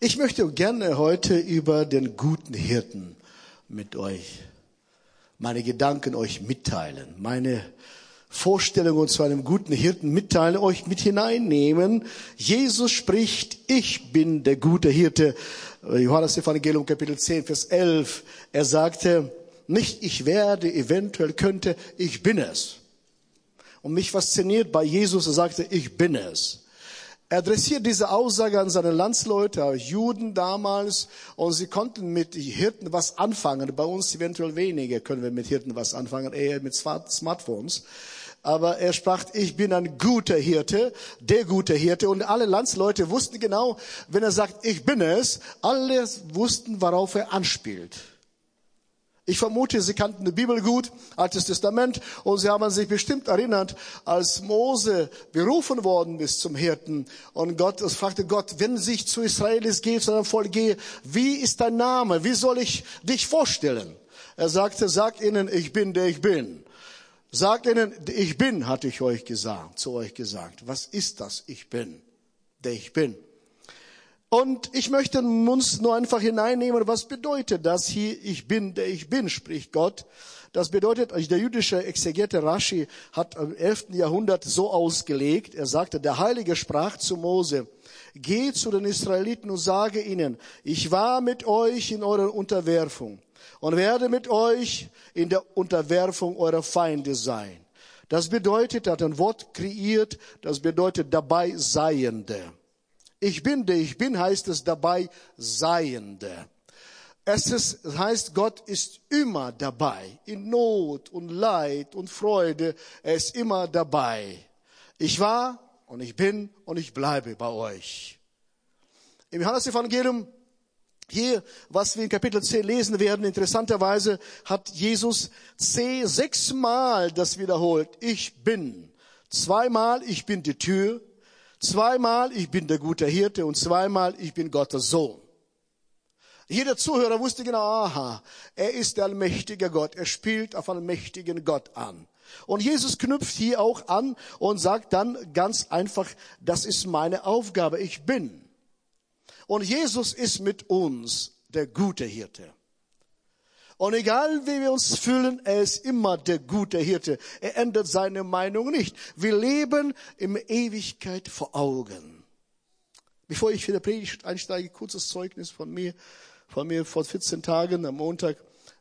Ich möchte gerne heute über den guten Hirten mit euch, meine Gedanken euch mitteilen, meine Vorstellungen zu einem guten Hirten mitteilen, euch mit hineinnehmen. Jesus spricht, ich bin der gute Hirte. Johannes Evangelium Kapitel 10, Vers 11. Er sagte, nicht ich werde, eventuell könnte, ich bin es. Und mich fasziniert bei Jesus, er sagte, ich bin es. Er adressiert diese Aussage an seine Landsleute, Juden damals, und sie konnten mit Hirten was anfangen. Bei uns eventuell weniger können wir mit Hirten was anfangen, eher mit Smartphones. Aber er sprach, ich bin ein guter Hirte, der gute Hirte. Und alle Landsleute wussten genau, wenn er sagt, ich bin es, alle wussten, worauf er anspielt. Ich vermute, Sie kannten die Bibel gut, Altes Testament, und Sie haben sich bestimmt erinnert, als Mose berufen worden ist zum Hirten. Und Gott, es fragte Gott, wenn sich zu Israelis geht, zu einem Volk gehe, wie ist dein Name? Wie soll ich dich vorstellen? Er sagte, sag ihnen, ich bin der ich bin. Sag ihnen, ich bin, hatte ich euch gesagt, zu euch gesagt. Was ist das? Ich bin, der ich bin. Und ich möchte uns nur einfach hineinnehmen, was bedeutet das hier, ich bin, der ich bin, spricht Gott. Das bedeutet, also der jüdische Exegete Rashi hat im 11. Jahrhundert so ausgelegt, er sagte, der Heilige sprach zu Mose, geh zu den Israeliten und sage ihnen, ich war mit euch in eurer Unterwerfung und werde mit euch in der Unterwerfung eurer Feinde sein. Das bedeutet, er hat ein Wort kreiert, das bedeutet dabei Seiende. Ich bin der ich bin, heißt es dabei Seiende. Es ist, heißt, Gott ist immer dabei. In Not und Leid und Freude. Er ist immer dabei. Ich war und ich bin und ich bleibe bei euch. Im Johannes-Evangelium hier, was wir in Kapitel 10 lesen werden, interessanterweise hat Jesus C sechsmal das wiederholt. Ich bin. Zweimal, ich bin die Tür. Zweimal, ich bin der gute Hirte und zweimal, ich bin Gottes Sohn. Jeder Zuhörer wusste genau, aha, er ist der allmächtige Gott. Er spielt auf einen mächtigen Gott an. Und Jesus knüpft hier auch an und sagt dann ganz einfach, das ist meine Aufgabe, ich bin. Und Jesus ist mit uns der gute Hirte. Und egal wie wir uns fühlen, er ist immer der gute Hirte. Er ändert seine Meinung nicht. Wir leben in Ewigkeit vor Augen. Bevor ich die Predigt einsteige, kurzes Zeugnis von mir. Von mir vor 14 Tagen am Montag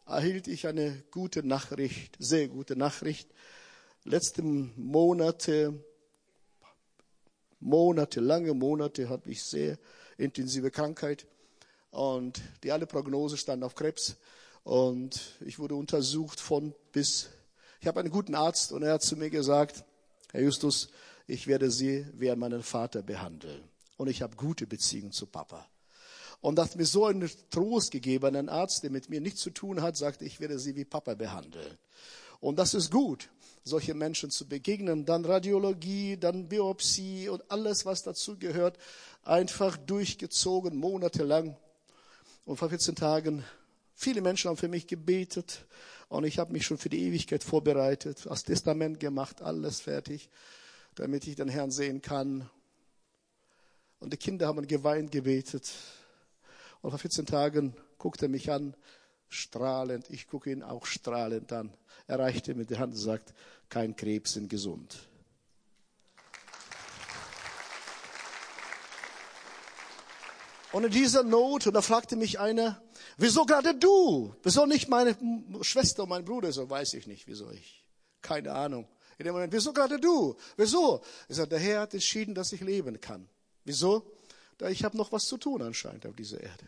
erhielt ich eine gute Nachricht, sehr gute Nachricht. Letzte Monate, Monate, lange Monate hatte ich sehr intensive Krankheit und die alle Prognose stand auf Krebs. Und ich wurde untersucht von bis. Ich habe einen guten Arzt und er hat zu mir gesagt, Herr Justus, ich werde Sie wie meinen Vater behandeln. Und ich habe gute Beziehungen zu Papa. Und das hat mir so einen Trost gegeben. Ein Arzt, der mit mir nichts zu tun hat, sagte, ich werde Sie wie Papa behandeln. Und das ist gut, solche Menschen zu begegnen. Dann Radiologie, dann Biopsie und alles, was dazu gehört, einfach durchgezogen, monatelang. Und vor 14 Tagen Viele Menschen haben für mich gebetet und ich habe mich schon für die Ewigkeit vorbereitet, das Testament gemacht, alles fertig, damit ich den Herrn sehen kann. Und die Kinder haben geweint, gebetet. Und vor 14 Tagen guckt er mich an, strahlend. Ich gucke ihn auch strahlend an. Er reichte mit der Hand und sagt, kein Krebs, sind gesund. Und in dieser Not, und da fragte mich einer, wieso gerade du? Wieso nicht meine Schwester und mein Bruder? So weiß ich nicht, wieso ich. Keine Ahnung. In dem Moment, wieso gerade du? Wieso? Ich sage, der Herr hat entschieden, dass ich leben kann. Wieso? Da ich habe noch was zu tun anscheinend auf dieser Erde.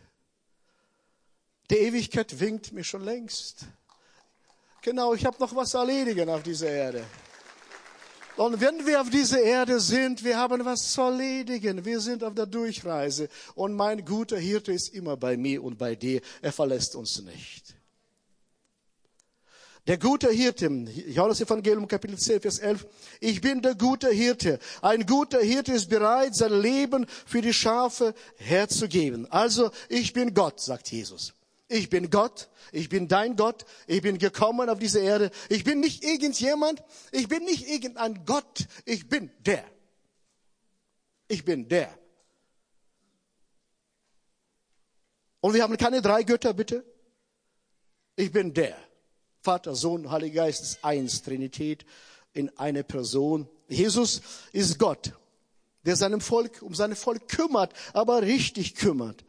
Die Ewigkeit winkt mir schon längst. Genau, ich habe noch was zu erledigen auf dieser Erde. Und wenn wir auf dieser Erde sind, wir haben was zu erledigen. Wir sind auf der Durchreise. Und mein guter Hirte ist immer bei mir und bei dir. Er verlässt uns nicht. Der gute Hirte, Johannes Evangelium Kapitel 10, Vers 11. Ich bin der gute Hirte. Ein guter Hirte ist bereit, sein Leben für die Schafe herzugeben. Also, ich bin Gott, sagt Jesus. Ich bin Gott, ich bin dein Gott, ich bin gekommen auf diese Erde. Ich bin nicht irgendjemand, ich bin nicht irgendein Gott, ich bin der. Ich bin der. Und wir haben keine drei Götter, bitte. Ich bin der. Vater, Sohn, Heiliger Geist ist eins, Trinität in eine Person. Jesus ist Gott, der seinem Volk, um sein Volk kümmert, aber richtig kümmert.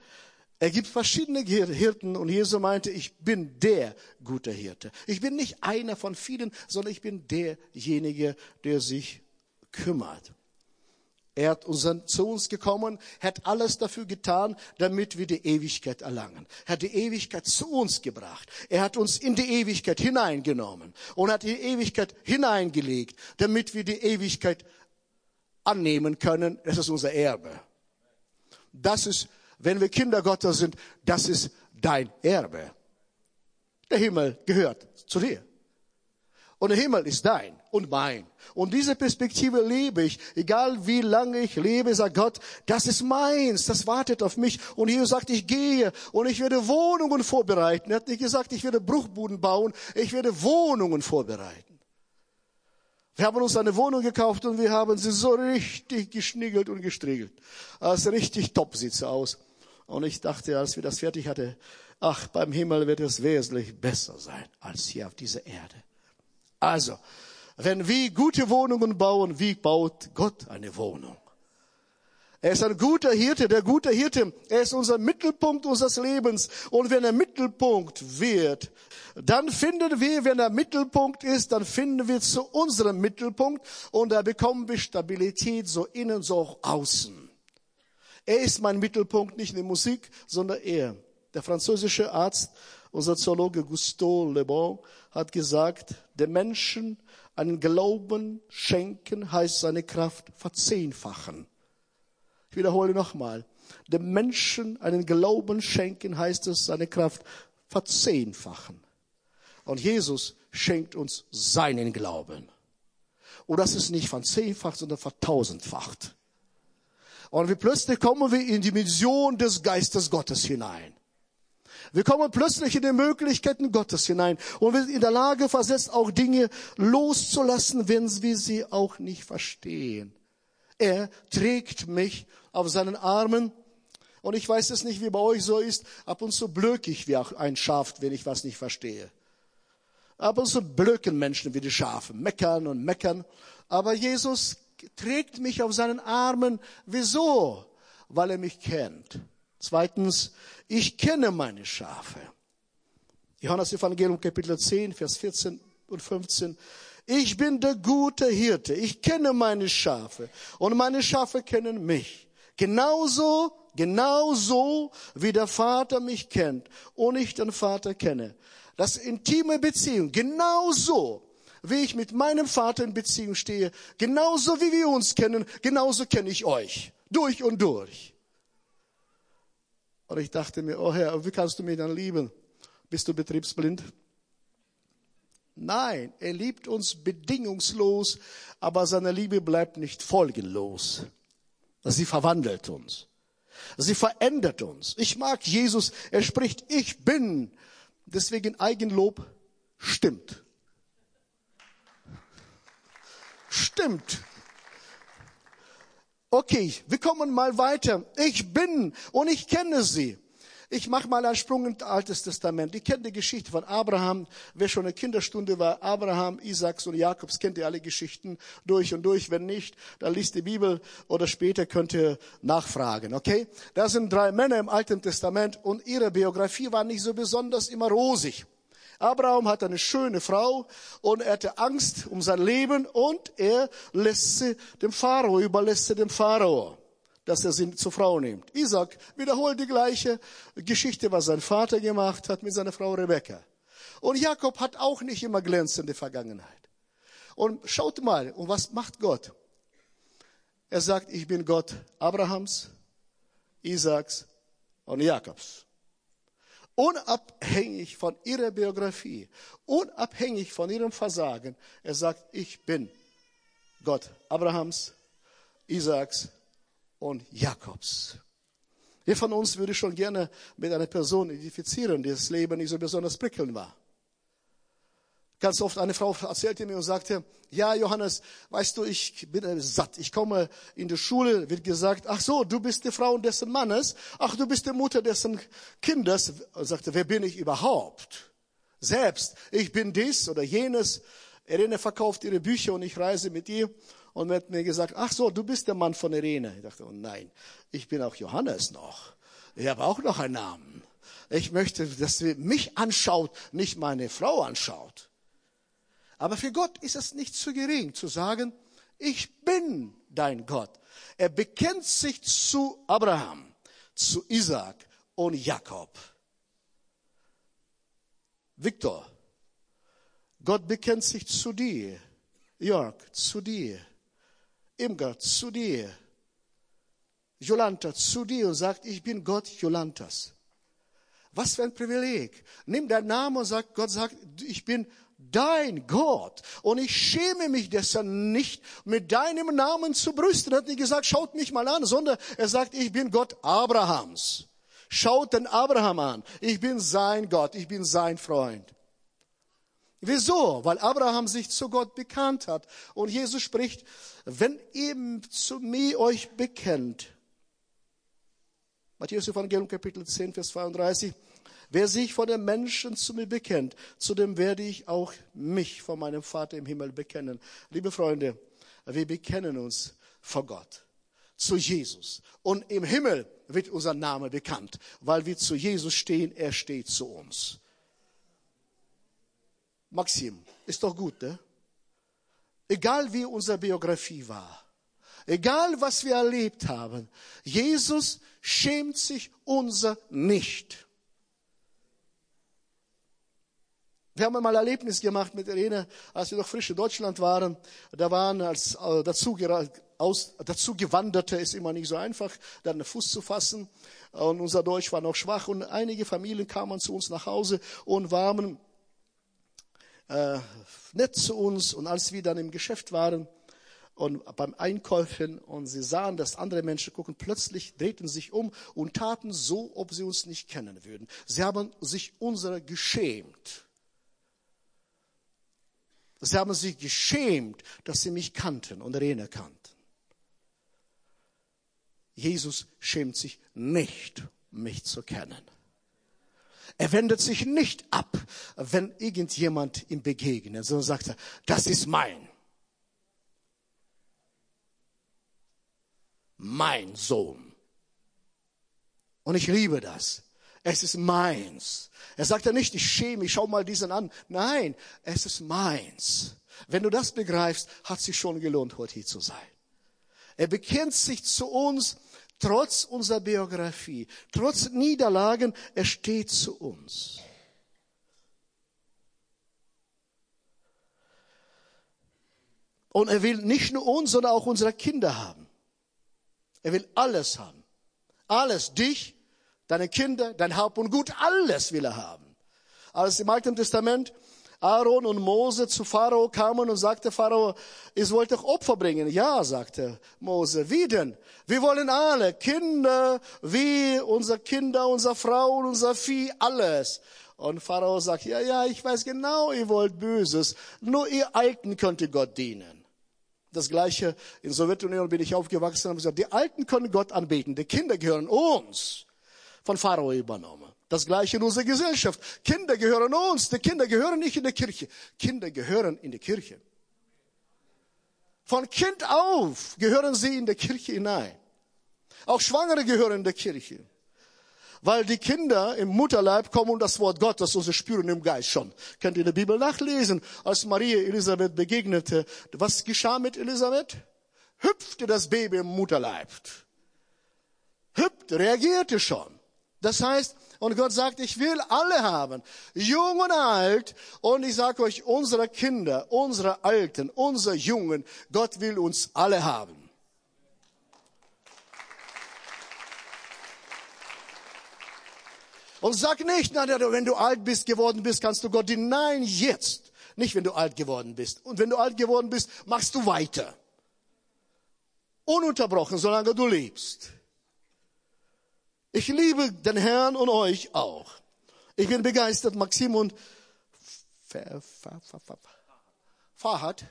Er gibt verschiedene Hirten und Jesus meinte, ich bin der gute Hirte. Ich bin nicht einer von vielen, sondern ich bin derjenige, der sich kümmert. Er hat unseren, zu uns gekommen, hat alles dafür getan, damit wir die Ewigkeit erlangen. Er hat die Ewigkeit zu uns gebracht. Er hat uns in die Ewigkeit hineingenommen und hat die Ewigkeit hineingelegt, damit wir die Ewigkeit annehmen können. Das ist unser Erbe. Das ist, wenn wir Kinder Gottes sind, das ist dein Erbe. Der Himmel gehört zu dir. Und der Himmel ist dein und mein. Und diese Perspektive lebe ich. Egal wie lange ich lebe, sagt Gott, das ist meins, das wartet auf mich. Und Jesus sagt, ich gehe und ich werde Wohnungen vorbereiten. Er hat nicht gesagt, ich werde Bruchbuden bauen, ich werde Wohnungen vorbereiten. Wir haben uns eine Wohnung gekauft und wir haben sie so richtig geschniggelt und gestriegelt. Es richtig top sieht sie aus. Und ich dachte, als wir das fertig hatten, ach, beim Himmel wird es wesentlich besser sein als hier auf dieser Erde. Also, wenn wir gute Wohnungen bauen, wie baut Gott eine Wohnung? Er ist ein guter Hirte, der gute Hirte. Er ist unser Mittelpunkt unseres Lebens. Und wenn er Mittelpunkt wird, dann finden wir, wenn er Mittelpunkt ist, dann finden wir zu unserem Mittelpunkt und da bekommen wir Stabilität so innen, so auch außen. Er ist mein Mittelpunkt, nicht der Musik, sondern er. Der französische Arzt, unser Zoologe Gusteau Le Bon, hat gesagt, der Menschen einen Glauben schenken heißt seine Kraft verzehnfachen. Ich wiederhole nochmal. Dem Menschen einen Glauben schenken heißt es seine Kraft verzehnfachen. Und Jesus schenkt uns seinen Glauben. Und das ist nicht von zehnfach, sondern vertausendfacht. Und wir plötzlich kommen wir in die Mission des Geistes Gottes hinein. Wir kommen plötzlich in die Möglichkeiten Gottes hinein und wir sind in der Lage versetzt, auch Dinge loszulassen, wenn wir sie auch nicht verstehen. Er trägt mich auf seinen Armen und ich weiß es nicht, wie bei euch so ist. Ab und zu blöke ich wie ein Schaf, wenn ich was nicht verstehe. Ab und zu blöken Menschen wie die Schafe, meckern und meckern. Aber Jesus trägt mich auf seinen Armen. Wieso? Weil er mich kennt. Zweitens, ich kenne meine Schafe. Johannes Evangelium Kapitel 10, Vers 14 und 15. Ich bin der gute Hirte. Ich kenne meine Schafe und meine Schafe kennen mich. Genauso, genauso wie der Vater mich kennt und ich den Vater kenne. Das intime Beziehung, genauso wie ich mit meinem Vater in Beziehung stehe, genauso wie wir uns kennen, genauso kenne ich euch. Durch und durch. Und ich dachte mir, oh Herr, wie kannst du mich dann lieben? Bist du betriebsblind? Nein, er liebt uns bedingungslos, aber seine Liebe bleibt nicht folgenlos. Sie verwandelt uns. Sie verändert uns. Ich mag Jesus. Er spricht, ich bin. Deswegen Eigenlob stimmt. Stimmt. Okay, wir kommen mal weiter. Ich bin und ich kenne sie. Ich mache mal einen Sprung ins Altes Testament. Ich kenne die Geschichte von Abraham. Wer schon eine Kinderstunde war, Abraham, Isaaks und Jakobs, kennt ihr alle Geschichten durch und durch. Wenn nicht, dann liest die Bibel oder später könnt ihr nachfragen, okay? Da sind drei Männer im Alten Testament und ihre Biografie war nicht so besonders immer rosig. Abraham hat eine schöne Frau und er hatte Angst um sein Leben und er lässt sie dem Pharao, überlässt sie dem Pharao, dass er sie zur Frau nimmt. Isaac wiederholt die gleiche Geschichte, was sein Vater gemacht hat mit seiner Frau Rebekka. Und Jakob hat auch nicht immer glänzende Vergangenheit. Und schaut mal, und was macht Gott? Er sagt, ich bin Gott Abrahams, Isaaks und Jakobs unabhängig von ihrer Biografie, unabhängig von ihrem Versagen. Er sagt, ich bin Gott Abrahams, Isaaks und Jakobs. Wer von uns würde schon gerne mit einer Person identifizieren, die das Leben nicht so besonders prickelnd war? Ganz oft eine Frau erzählte mir und sagte, ja, Johannes, weißt du, ich bin äh, satt. Ich komme in die Schule, wird gesagt, ach so, du bist die Frau dessen Mannes. Ach, du bist die Mutter dessen Kindes. Und sagte, wer bin ich überhaupt? Selbst. Ich bin dies oder jenes. Irene verkauft ihre Bücher und ich reise mit ihr. Und hat mir gesagt, ach so, du bist der Mann von Irene. Ich dachte, oh nein, ich bin auch Johannes noch. Ich habe auch noch einen Namen. Ich möchte, dass sie mich anschaut, nicht meine Frau anschaut. Aber für Gott ist es nicht zu gering zu sagen, ich bin dein Gott. Er bekennt sich zu Abraham, zu Isaac und Jakob. Victor, Gott bekennt sich zu dir. Jörg, zu dir. Imger, zu dir. Jolanta, zu dir und sagt, ich bin Gott Jolantas. Was für ein Privileg. Nimm deinen Namen und sag, Gott sagt, ich bin dein Gott. Und ich schäme mich dessen nicht, mit deinem Namen zu brüsten. Er hat nicht gesagt, schaut mich mal an, sondern er sagt, ich bin Gott Abrahams. Schaut den Abraham an. Ich bin sein Gott. Ich bin sein Freund. Wieso? Weil Abraham sich zu Gott bekannt hat. Und Jesus spricht, wenn ihr zu mir euch bekennt, Matthäus Evangelium Kapitel 10, Vers 32, Wer sich vor den Menschen zu mir bekennt, zu dem werde ich auch mich vor meinem Vater im Himmel bekennen. Liebe Freunde, wir bekennen uns vor Gott, zu Jesus. Und im Himmel wird unser Name bekannt, weil wir zu Jesus stehen, er steht zu uns. Maxim, ist doch gut, ne? Egal wie unsere Biografie war, egal was wir erlebt haben, Jesus schämt sich unser nicht. Wir haben einmal Erlebnis gemacht mit Irene, als wir noch frisch in Deutschland waren. Da waren als äh, dazu, aus, dazu Gewanderte ist immer nicht so einfach, dann einen Fuß zu fassen. Und unser Deutsch war noch schwach. Und einige Familien kamen zu uns nach Hause und waren äh, nett zu uns. Und als wir dann im Geschäft waren und beim Einkaufen und sie sahen, dass andere Menschen gucken, plötzlich drehten sich um und taten so, ob sie uns nicht kennen würden. Sie haben sich unserer geschämt. Sie haben sich geschämt, dass sie mich kannten und Rene kannten. Jesus schämt sich nicht, mich zu kennen. Er wendet sich nicht ab, wenn irgendjemand ihm begegnet, sondern sagt er, das ist mein. Mein Sohn. Und ich liebe das. Es ist meins. Er sagt ja nicht, ich schäme mich, schau mal diesen an. Nein, es ist meins. Wenn du das begreifst, hat sich schon gelohnt, heute hier zu sein. Er bekennt sich zu uns, trotz unserer Biografie, trotz Niederlagen, er steht zu uns. Und er will nicht nur uns, sondern auch unsere Kinder haben. Er will alles haben. Alles, dich, deine Kinder, dein Haupt und Gut, alles will er haben. Als im Alten Testament Aaron und Mose zu Pharao kamen und sagte Pharao, ich wollte Opfer bringen. Ja, sagte Mose, wie denn? Wir wollen alle, Kinder, wie unser Kinder, unser Frau, unser Vieh, alles. Und Pharao sagt, ja, ja, ich weiß genau, ihr wollt Böses. Nur ihr Alten könnt ihr Gott dienen. Das gleiche, in Sowjetunion bin ich aufgewachsen und gesagt, die Alten können Gott anbeten, die Kinder gehören uns von Pharao übernommen. Das gleiche in unserer Gesellschaft. Kinder gehören uns, die Kinder gehören nicht in die Kirche. Kinder gehören in die Kirche. Von Kind auf gehören sie in die Kirche hinein. Auch Schwangere gehören in die Kirche. Weil die Kinder im Mutterleib kommen und das Wort Gottes und sie spüren im Geist schon. Könnt ihr in der Bibel nachlesen, als Maria Elisabeth begegnete. Was geschah mit Elisabeth? Hüpfte das Baby im Mutterleib. Hüpfte, reagierte schon. Das heißt, und Gott sagt, ich will alle haben, jung und alt. Und ich sage euch, unsere Kinder, unsere Alten, unsere Jungen, Gott will uns alle haben. Und sag nicht, na, wenn du alt bist, geworden bist, kannst du Gott dienen. Nein, jetzt. Nicht, wenn du alt geworden bist. Und wenn du alt geworden bist, machst du weiter. Ununterbrochen, solange du lebst. Ich liebe den Herrn und euch auch. Ich bin begeistert, Maxim, und Fahrrad.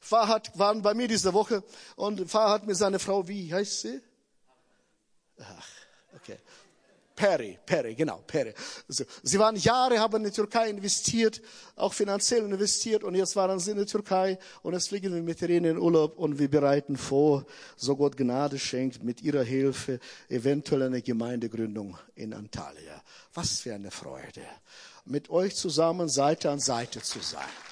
Fahrrad waren bei mir diese Woche und Fahrrad mit seiner Frau, wie heißt sie? Ach, okay. Perry, Perry, genau, Perry. Also, sie waren Jahre, haben in die Türkei investiert, auch finanziell investiert und jetzt waren sie in der Türkei und jetzt fliegen wir mit ihnen in Urlaub und wir bereiten vor, so Gott Gnade schenkt, mit ihrer Hilfe eventuell eine Gemeindegründung in Antalya. Was für eine Freude, mit euch zusammen Seite an Seite zu sein.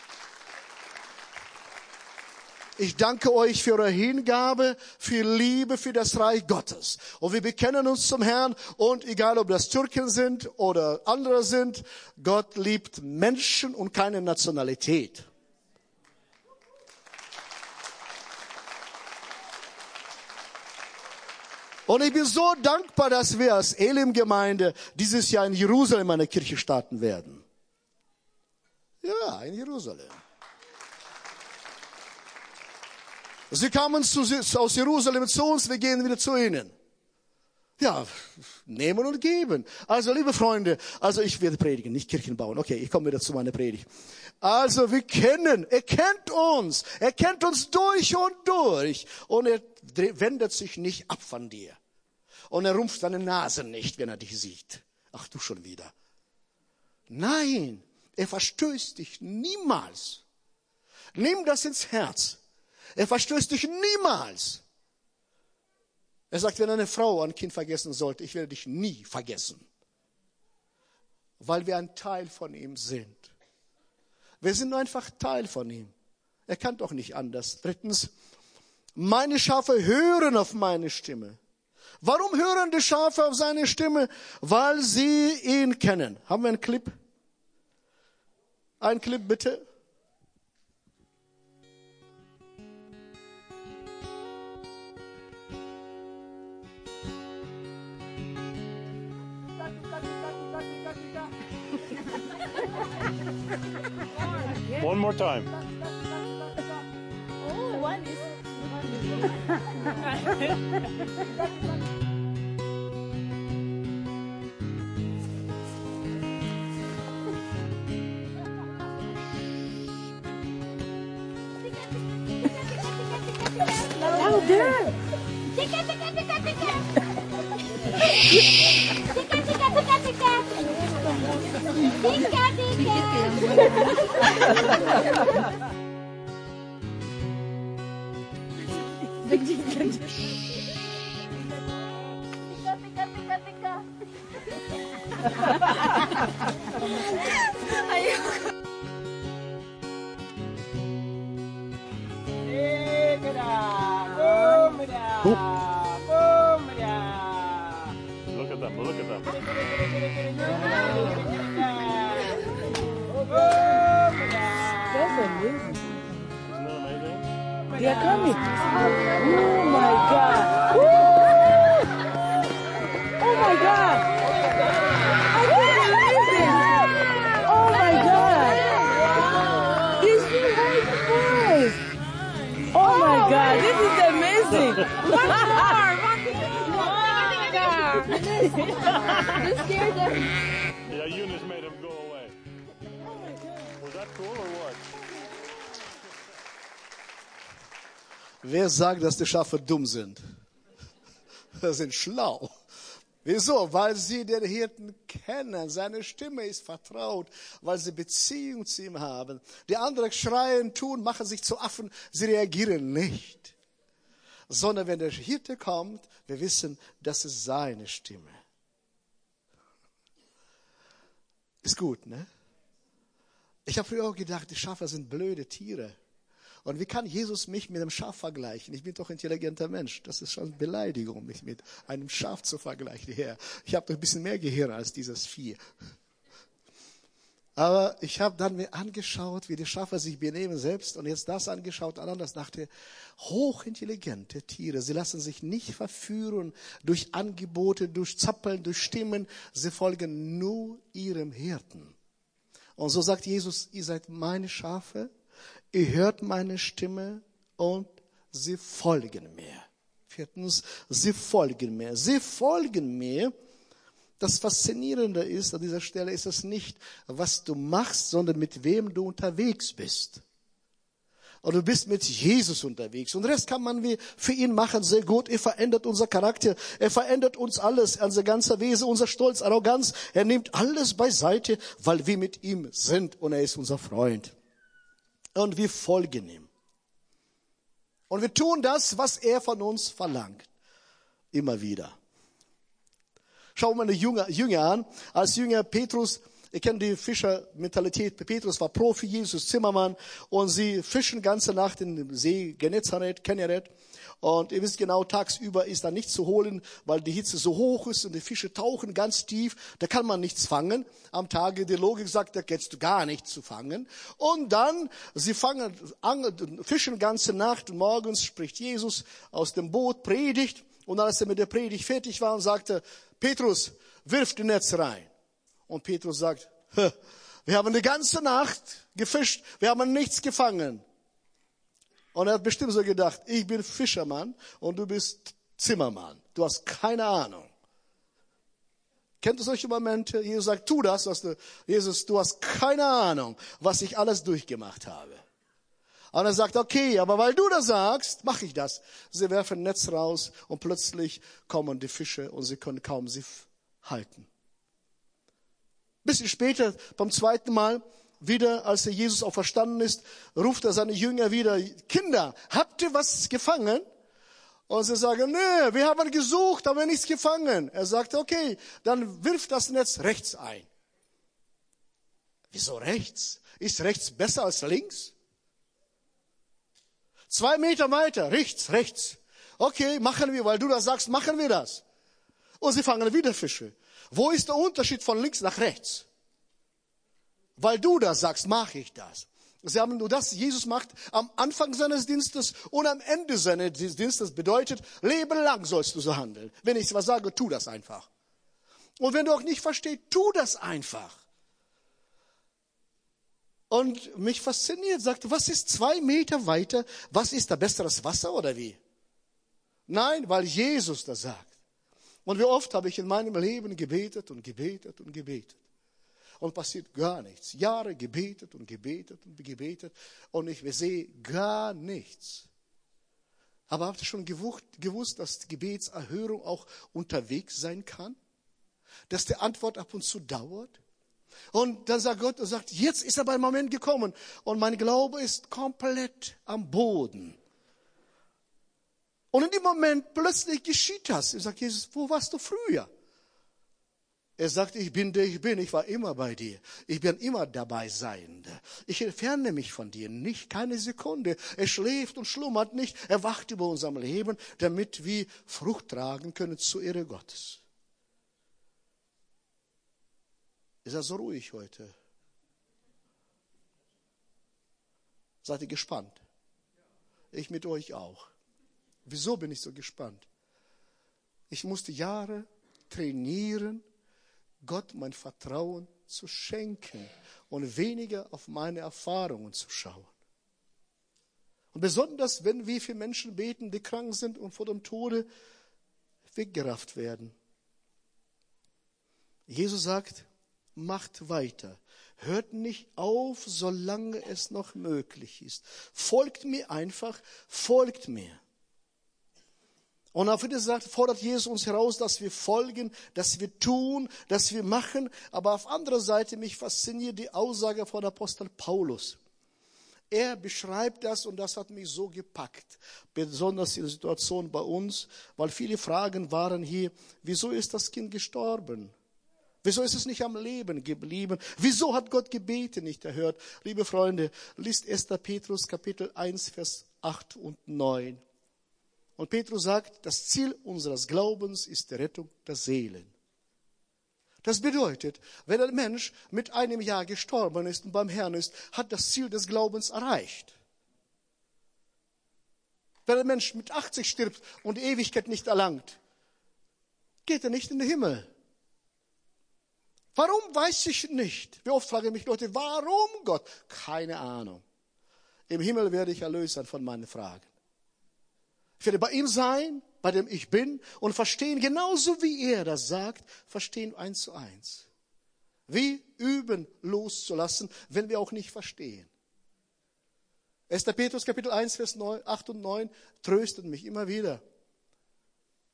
Ich danke euch für eure Hingabe, für Liebe, für das Reich Gottes. Und wir bekennen uns zum Herrn und egal ob das Türken sind oder andere sind, Gott liebt Menschen und keine Nationalität. Und ich bin so dankbar, dass wir als Elim-Gemeinde dieses Jahr in Jerusalem eine Kirche starten werden. Ja, in Jerusalem. Sie kamen zu, aus Jerusalem zu uns, wir gehen wieder zu ihnen. Ja, nehmen und geben. Also, liebe Freunde, also ich werde predigen, nicht Kirchen bauen. Okay, ich komme wieder zu meiner Predigt. Also, wir kennen, er kennt uns, er kennt uns durch und durch. Und er wendet sich nicht ab von dir. Und er rumpft deine Nase nicht, wenn er dich sieht. Ach, du schon wieder. Nein, er verstößt dich niemals. Nimm das ins Herz. Er verstößt dich niemals. Er sagt, wenn eine Frau ein Kind vergessen sollte, ich werde dich nie vergessen. Weil wir ein Teil von ihm sind. Wir sind einfach Teil von ihm. Er kann doch nicht anders. Drittens, meine Schafe hören auf meine Stimme. Warum hören die Schafe auf seine Stimme? Weil sie ihn kennen. Haben wir einen Clip? Ein Clip bitte. More time. Oh, one is. Louder! Tika, tika, tika, tika! Tika, tika, tika, tika! Tika, tika! Tika, tika, tika, tika! Look at them. Look at them. That's amazing. Isn't that amazing? They are coming. Oh my God. Woo! Oh my God. Oh my God, oh oh, this is amazing! One more! One more! Oh, my god. this scared them. Cool or what? Wer sagt, dass die Schafe dumm sind? Sie sind schlau. Wieso? Weil sie den Hirten kennen. Seine Stimme ist vertraut, weil sie Beziehung zu ihm haben. Die anderen schreien, tun, machen sich zu Affen. Sie reagieren nicht. Sondern wenn der Hirte kommt, wir wissen, das ist seine Stimme. Ist gut, ne? Ich habe früher auch gedacht, die Schafe sind blöde Tiere. Und wie kann Jesus mich mit einem Schaf vergleichen? Ich bin doch ein intelligenter Mensch. Das ist schon Beleidigung, mich mit einem Schaf zu vergleichen. Herr, ich habe doch ein bisschen mehr Gehirn als dieses Vieh. Aber ich habe dann mir angeschaut, wie die Schafe sich benehmen selbst und jetzt das angeschaut, anders dachte, hochintelligente Tiere. Sie lassen sich nicht verführen durch Angebote, durch Zappeln, durch Stimmen. Sie folgen nur ihrem Hirten. Und so sagt Jesus, ihr seid meine Schafe, ihr hört meine Stimme und sie folgen mir. Viertens, sie folgen mir. Sie folgen mir, Das Faszinierende ist an dieser Stelle ist es nicht, was du machst, sondern mit wem du unterwegs bist. Und du bist mit Jesus unterwegs. Und Rest kann man wie für ihn machen, sehr gut. Er verändert unser Charakter. Er verändert uns alles, unser ganzer Wesen, unser Stolz, Arroganz. Er nimmt alles beiseite, weil wir mit ihm sind und er ist unser Freund. Und wir folgen ihm. Und wir tun das, was er von uns verlangt. Immer wieder. Schauen wir mal die Jünger, Jünger an. Als Jünger Petrus, ihr kennt die Fischermentalität. Petrus war Profi, Jesus Zimmermann. Und sie fischen ganze Nacht in dem See Genezareth, Kennereth. Und ihr wisst genau, tagsüber ist da nichts zu holen, weil die Hitze so hoch ist und die Fische tauchen ganz tief. Da kann man nichts fangen. Am Tage die Logik sagt, da gibt's gar nichts zu fangen. Und dann, sie fangen, angeln, fischen ganze Nacht und morgens spricht Jesus aus dem Boot, predigt. Und als er mit der Predigt fertig war und sagte, Petrus, wirf die Netz rein. Und Petrus sagt, "Hä, wir haben die ganze Nacht gefischt, wir haben nichts gefangen. Und er hat bestimmt so gedacht, ich bin Fischermann und du bist Zimmermann. Du hast keine Ahnung. Kennt ihr solche Momente? Jesus sagt, tu das, was du, Jesus, du hast keine Ahnung, was ich alles durchgemacht habe. Und er sagt, okay, aber weil du das sagst, mache ich das. Sie werfen Netz raus und plötzlich kommen die Fische und sie können kaum sie halten. Bisschen später, beim zweiten Mal, wieder, als der Jesus auch verstanden ist, ruft er seine Jünger wieder, Kinder, habt ihr was gefangen? Und sie sagen, nö, wir haben gesucht, aber nichts gefangen. Er sagt, okay, dann wirf das Netz rechts ein. Wieso rechts? Ist rechts besser als links? Zwei Meter weiter, rechts, rechts. Okay, machen wir, weil du das sagst, machen wir das. Und sie fangen wieder Fische. Wo ist der Unterschied von links nach rechts? Weil du das sagst, mache ich das. Sie haben nur das, Jesus macht am Anfang seines Dienstes und am Ende seines Dienstes bedeutet, Leben lang sollst du so handeln. Wenn ich was sage, tu das einfach. Und wenn du auch nicht verstehst, tu das einfach. Und mich fasziniert, sagte, was ist zwei Meter weiter? Was ist da besseres Wasser oder wie? Nein, weil Jesus das sagt. Und wie oft habe ich in meinem Leben gebetet und gebetet und gebetet. Und passiert gar nichts. Jahre gebetet und gebetet und gebetet. Und ich sehe gar nichts. Aber habt ihr schon gewusst, dass Gebetserhörung auch unterwegs sein kann? Dass die Antwort ab und zu dauert? Und dann sagt Gott, er sagt, jetzt ist aber ein Moment gekommen. Und mein Glaube ist komplett am Boden. Und in dem Moment plötzlich geschieht das. Er sagt, Jesus, wo warst du früher? Er sagt, ich bin der ich bin, ich war immer bei dir. Ich bin immer dabei sein. Ich entferne mich von dir nicht, keine Sekunde. Er schläft und schlummert nicht, er wacht über unserem Leben, damit wir Frucht tragen können zur Ehre Gottes. Ist er so ruhig heute? Seid ihr gespannt? Ich mit euch auch. Wieso bin ich so gespannt? Ich musste Jahre trainieren, Gott mein Vertrauen zu schenken und weniger auf meine Erfahrungen zu schauen. Und besonders, wenn wir für Menschen beten, die krank sind und vor dem Tode weggerafft werden. Jesus sagt, macht weiter. Hört nicht auf, solange es noch möglich ist. Folgt mir einfach, folgt mir. Und auf der Seite fordert Jesus uns heraus, dass wir folgen, dass wir tun, dass wir machen. Aber auf anderer Seite mich fasziniert die Aussage von Apostel Paulus. Er beschreibt das und das hat mich so gepackt. Besonders in der Situation bei uns, weil viele Fragen waren hier, wieso ist das Kind gestorben? Wieso ist es nicht am Leben geblieben? Wieso hat Gott Gebete nicht erhört? Liebe Freunde, liest 1. Petrus Kapitel 1, Vers 8 und 9. Und Petrus sagt, das Ziel unseres Glaubens ist die Rettung der Seelen. Das bedeutet, wenn ein Mensch mit einem Jahr gestorben ist und beim Herrn ist, hat das Ziel des Glaubens erreicht. Wenn ein Mensch mit 80 stirbt und die Ewigkeit nicht erlangt, geht er nicht in den Himmel. Warum weiß ich nicht? Wie oft fragen mich Leute, warum Gott? Keine Ahnung. Im Himmel werde ich erlöst sein von meinen Fragen. Ich werde bei ihm sein bei dem Ich Bin und verstehen genauso wie er das sagt, verstehen eins zu eins. Wie üben loszulassen, wenn wir auch nicht verstehen. 1. Petrus Kapitel 1, Vers 9, 8 und 9 tröstet mich immer wieder.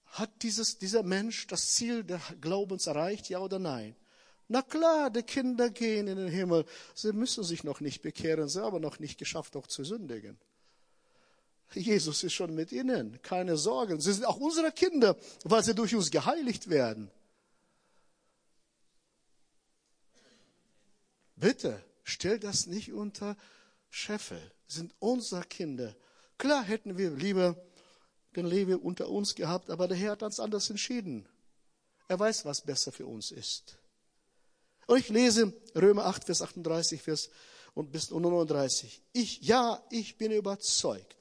Hat dieses, dieser Mensch das Ziel des Glaubens erreicht, ja oder nein? Na klar, die Kinder gehen in den Himmel. Sie müssen sich noch nicht bekehren, sie haben noch nicht geschafft, auch zu sündigen. Jesus ist schon mit ihnen. Keine Sorgen. Sie sind auch unsere Kinder, weil sie durch uns geheiligt werden. Bitte, stell das nicht unter Scheffel. Sind unsere Kinder. Klar hätten wir lieber den Leben unter uns gehabt, aber der Herr hat uns anders entschieden. Er weiß, was besser für uns ist. Und ich lese Römer 8, Vers 38 Vers und bis 39. Ich, ja, ich bin überzeugt,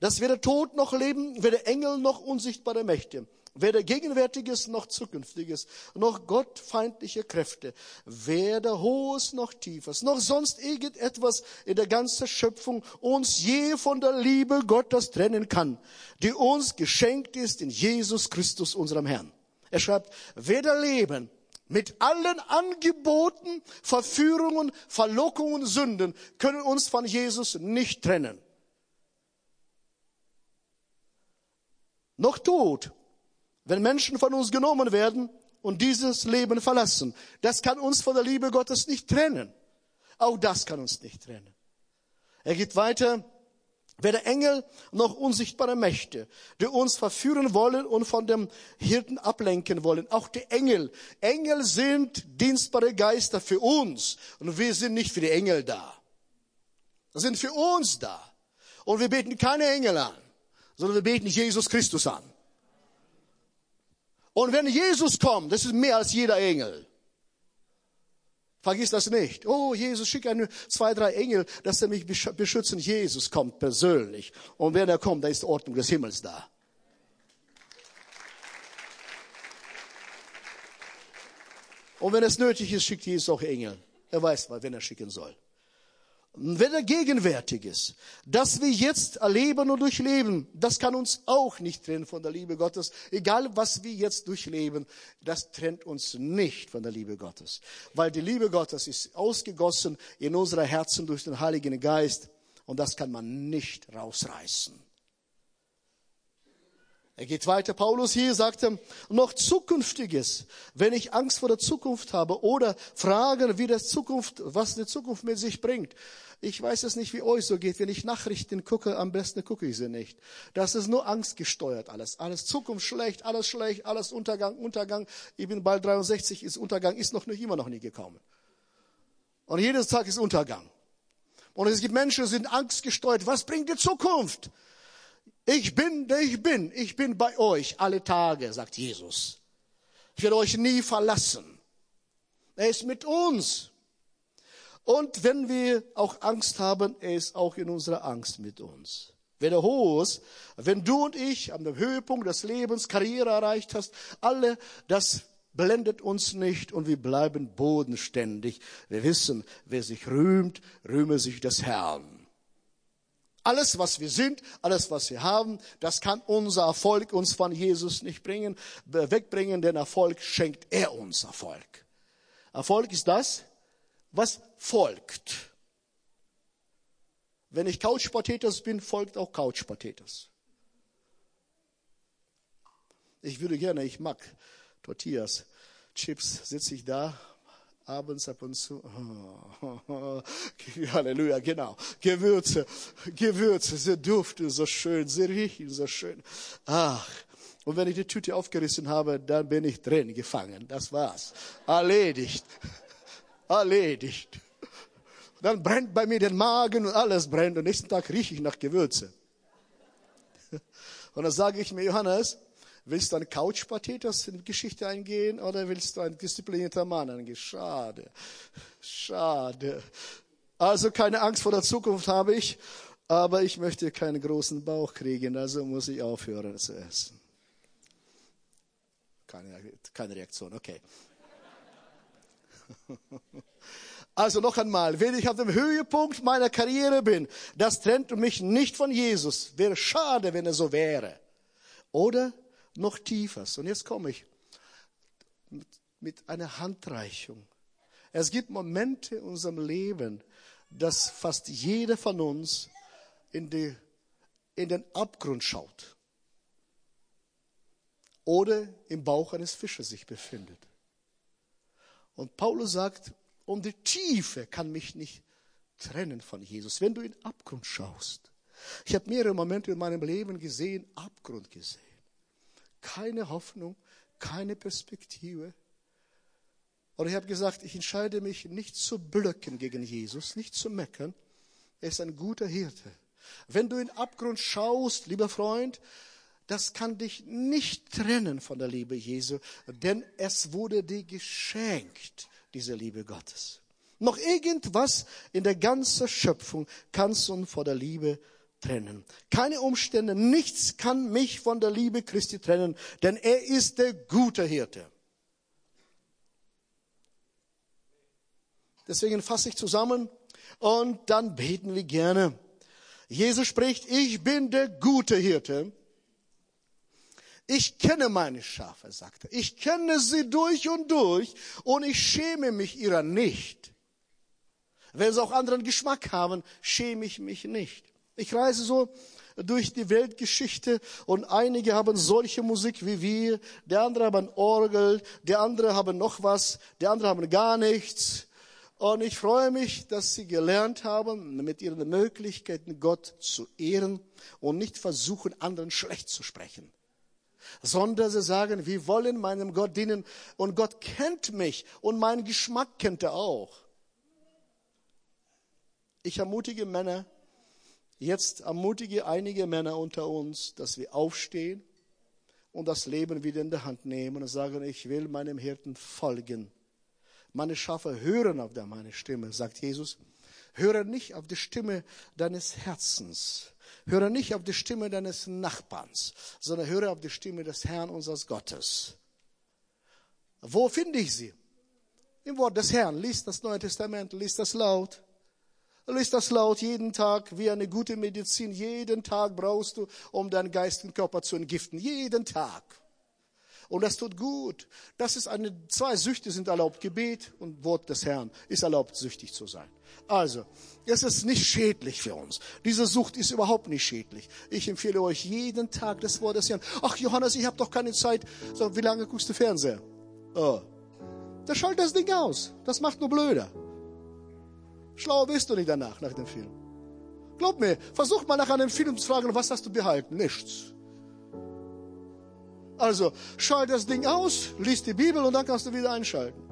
dass weder Tod noch Leben, weder Engel noch unsichtbare Mächte, weder Gegenwärtiges noch Zukünftiges, noch gottfeindliche Kräfte, weder Hohes noch Tiefes, noch sonst irgendetwas in der ganzen Schöpfung uns je von der Liebe Gottes trennen kann, die uns geschenkt ist in Jesus Christus, unserem Herrn. Er schreibt, weder Leben, mit allen Angeboten, Verführungen, Verlockungen, Sünden können uns von Jesus nicht trennen. Noch Tod, wenn Menschen von uns genommen werden und dieses Leben verlassen, das kann uns von der Liebe Gottes nicht trennen. Auch das kann uns nicht trennen. Er geht weiter, weder Engel noch unsichtbare Mächte, die uns verführen wollen und von dem Hirten ablenken wollen. Auch die Engel. Engel sind dienstbare Geister für uns und wir sind nicht für die Engel da. Wir sind für uns da. Und wir beten keine Engel an, sondern wir beten Jesus Christus an. Und wenn Jesus kommt, das ist mehr als jeder Engel. Vergiss das nicht. Oh, Jesus, schick eine, zwei, drei Engel, dass er mich beschützen. Jesus kommt persönlich. Und wenn er kommt, da ist Ordnung des Himmels da. Und wenn es nötig ist, schickt Jesus auch Engel. Er weiß, wen er schicken soll wenn er gegenwärtig ist, dass wir jetzt erleben und durchleben, das kann uns auch nicht trennen von der Liebe Gottes. Egal, was wir jetzt durchleben, das trennt uns nicht von der Liebe Gottes. Weil die Liebe Gottes ist ausgegossen in unsere Herzen durch den Heiligen Geist und das kann man nicht rausreißen. Er geht weiter. Paulus hier sagte, noch Zukünftiges. Wenn ich Angst vor der Zukunft habe oder Fragen, wie das Zukunft, was die Zukunft mit sich bringt. Ich weiß es nicht, wie euch so geht. Wenn ich Nachrichten gucke, am besten gucke ich sie nicht. Das ist nur angstgesteuert alles. Alles Zukunft schlecht, alles schlecht, alles Untergang, Untergang. Ich bin bald 63, ist Untergang, ist noch nicht, immer noch nie gekommen. Und jedes Tag ist Untergang. Und es gibt Menschen, die sind angstgesteuert. Was bringt die Zukunft? Ich bin, der ich bin. Ich bin bei euch alle Tage, sagt Jesus. Ich werde euch nie verlassen. Er ist mit uns. Und wenn wir auch Angst haben, er ist auch in unserer Angst mit uns. Weder Hohes, wenn du und ich am Höhepunkt des Lebens Karriere erreicht hast, alle, das blendet uns nicht und wir bleiben bodenständig. Wir wissen, wer sich rühmt, rühme sich des Herrn. Alles, was wir sind, alles, was wir haben, das kann unser Erfolg uns von Jesus nicht bringen, wegbringen, denn Erfolg schenkt er uns Erfolg. Erfolg ist das, was folgt. Wenn ich Couch bin, folgt auch Couch. Ich würde gerne, ich mag Tortillas, Chips, sitze ich da abends ab und zu. Halleluja, genau. Gewürze, Gewürze, sie duften so schön, sie riechen so schön. Ach, und wenn ich die Tüte aufgerissen habe, dann bin ich drin gefangen. Das war's. Erledigt. Erledigt. Dann brennt bei mir den Magen und alles brennt und nächsten Tag rieche ich nach Gewürze. Und dann sage ich mir, Johannes, Willst du ein Couchpathetas in die Geschichte eingehen oder willst du ein disziplinierter Mann eingehen? Schade, schade. Also keine Angst vor der Zukunft habe ich, aber ich möchte keinen großen Bauch kriegen, also muss ich aufhören zu essen. Keine, keine Reaktion, okay. Also noch einmal, wenn ich auf dem Höhepunkt meiner Karriere bin, das trennt mich nicht von Jesus. Wäre schade, wenn er so wäre. Oder noch tiefer. Und jetzt komme ich mit, mit einer Handreichung. Es gibt Momente in unserem Leben, dass fast jeder von uns in, die, in den Abgrund schaut oder im Bauch eines Fisches sich befindet. Und Paulus sagt, und die Tiefe kann mich nicht trennen von Jesus. Wenn du in den Abgrund schaust. Ich habe mehrere Momente in meinem Leben gesehen, Abgrund gesehen. Keine Hoffnung, keine Perspektive. Und ich habe gesagt, ich entscheide mich nicht zu blöcken gegen Jesus, nicht zu meckern. Er ist ein guter Hirte. Wenn du in den Abgrund schaust, lieber Freund, das kann dich nicht trennen von der Liebe Jesu, denn es wurde dir geschenkt, diese Liebe Gottes. Noch irgendwas in der ganzen Schöpfung kannst du von der Liebe. Keine Umstände, nichts kann mich von der Liebe Christi trennen, denn er ist der gute Hirte. Deswegen fasse ich zusammen und dann beten wir gerne. Jesus spricht, ich bin der gute Hirte. Ich kenne meine Schafe, sagt er. Ich kenne sie durch und durch und ich schäme mich ihrer nicht. Wenn sie auch anderen Geschmack haben, schäme ich mich nicht. Ich reise so durch die Weltgeschichte und einige haben solche Musik wie wir, der andere haben Orgel, der andere haben noch was, der andere haben gar nichts. Und ich freue mich, dass Sie gelernt haben, mit Ihren Möglichkeiten Gott zu ehren und nicht versuchen, anderen schlecht zu sprechen sondern sie sagen, wir wollen meinem Gott dienen und Gott kennt mich und meinen Geschmack kennt er auch. Ich ermutige Männer, jetzt ermutige einige Männer unter uns, dass wir aufstehen und das Leben wieder in der Hand nehmen und sagen, ich will meinem Hirten folgen. Meine Schafe hören auf meine Stimme, sagt Jesus. Höre nicht auf die Stimme deines Herzens, Höre nicht auf die Stimme deines Nachbarns, sondern höre auf die Stimme des Herrn unseres Gottes. Wo finde ich sie? Im Wort des Herrn. Lies das Neue Testament, lies das laut. Lies das laut jeden Tag wie eine gute Medizin. Jeden Tag brauchst du, um deinen geistigen Körper zu entgiften. Jeden Tag. Und das tut gut. Das ist eine, zwei Süchte sind erlaubt. Gebet und Wort des Herrn ist erlaubt, süchtig zu sein. Also, es ist nicht schädlich für uns. Diese Sucht ist überhaupt nicht schädlich. Ich empfehle euch jeden Tag das Wort des Herrn. Ach, Johannes, ich habe doch keine Zeit. So, wie lange guckst du Fernseher? Oh. Da schalt das Ding aus. Das macht nur blöder. Schlauer bist du nicht danach, nach dem Film. Glaub mir, versuch mal nach einem Film zu fragen, was hast du behalten? Nichts. Also, schalt das Ding aus, liest die Bibel und dann kannst du wieder einschalten.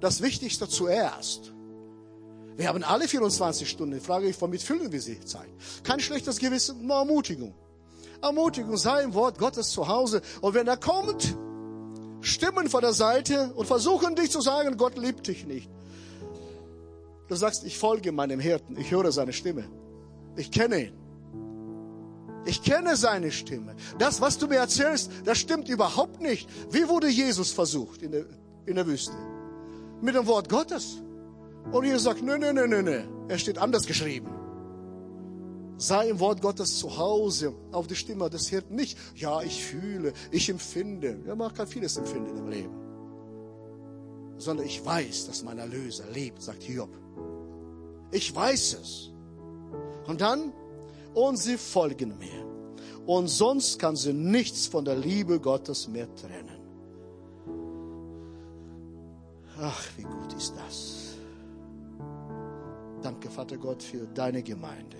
Das Wichtigste zuerst. Wir haben alle 24 Stunden. Frage ist, womit füllen wir sie Zeit? Kein schlechtes Gewissen, nur Ermutigung. Ermutigung, sei im Wort Gottes zu Hause. Und wenn er kommt, Stimmen von der Seite und versuchen dich zu sagen, Gott liebt dich nicht. Du sagst, ich folge meinem Hirten, ich höre seine Stimme. Ich kenne ihn. Ich kenne seine Stimme. Das, was du mir erzählst, das stimmt überhaupt nicht. Wie wurde Jesus versucht in der, in der Wüste? Mit dem Wort Gottes. Und Jesus sagt, nö, nö, nö, nö, nö. Er steht anders geschrieben. Sei im Wort Gottes zu Hause, auf die Stimme des Hirten. Nicht, ja, ich fühle, ich empfinde. Ja, man kann vieles empfinden im Leben. Sondern ich weiß, dass mein Erlöser lebt, sagt Hiob. Ich weiß es. Und dann und sie folgen mir. Und sonst kann sie nichts von der Liebe Gottes mehr trennen. Ach, wie gut ist das. Danke, Vater Gott, für deine Gemeinde.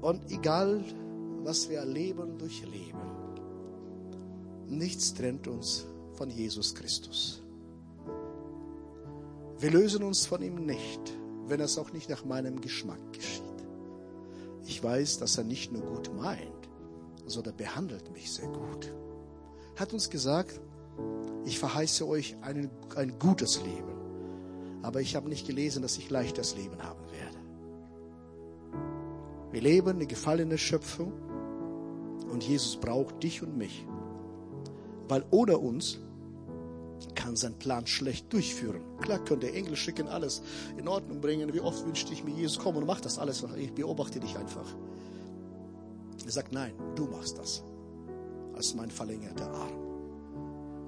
Und egal, was wir erleben, durchleben, nichts trennt uns von Jesus Christus. Wir lösen uns von ihm nicht, wenn es auch nicht nach meinem Geschmack geschieht. Ich weiß, dass er nicht nur gut meint, sondern behandelt mich sehr gut. Er hat uns gesagt, ich verheiße euch einen, ein gutes Leben. Aber ich habe nicht gelesen, dass ich leichtes Leben haben werde. Wir leben eine gefallene Schöpfung und Jesus braucht dich und mich. Weil ohne uns kann seinen Plan schlecht durchführen. Klar könnte er Engel schicken, alles in Ordnung bringen. Wie oft wünschte ich mir, Jesus, komm und mach das alles. Ich beobachte dich einfach. Er sagt, nein, du machst das. Als mein verlängerter Arm.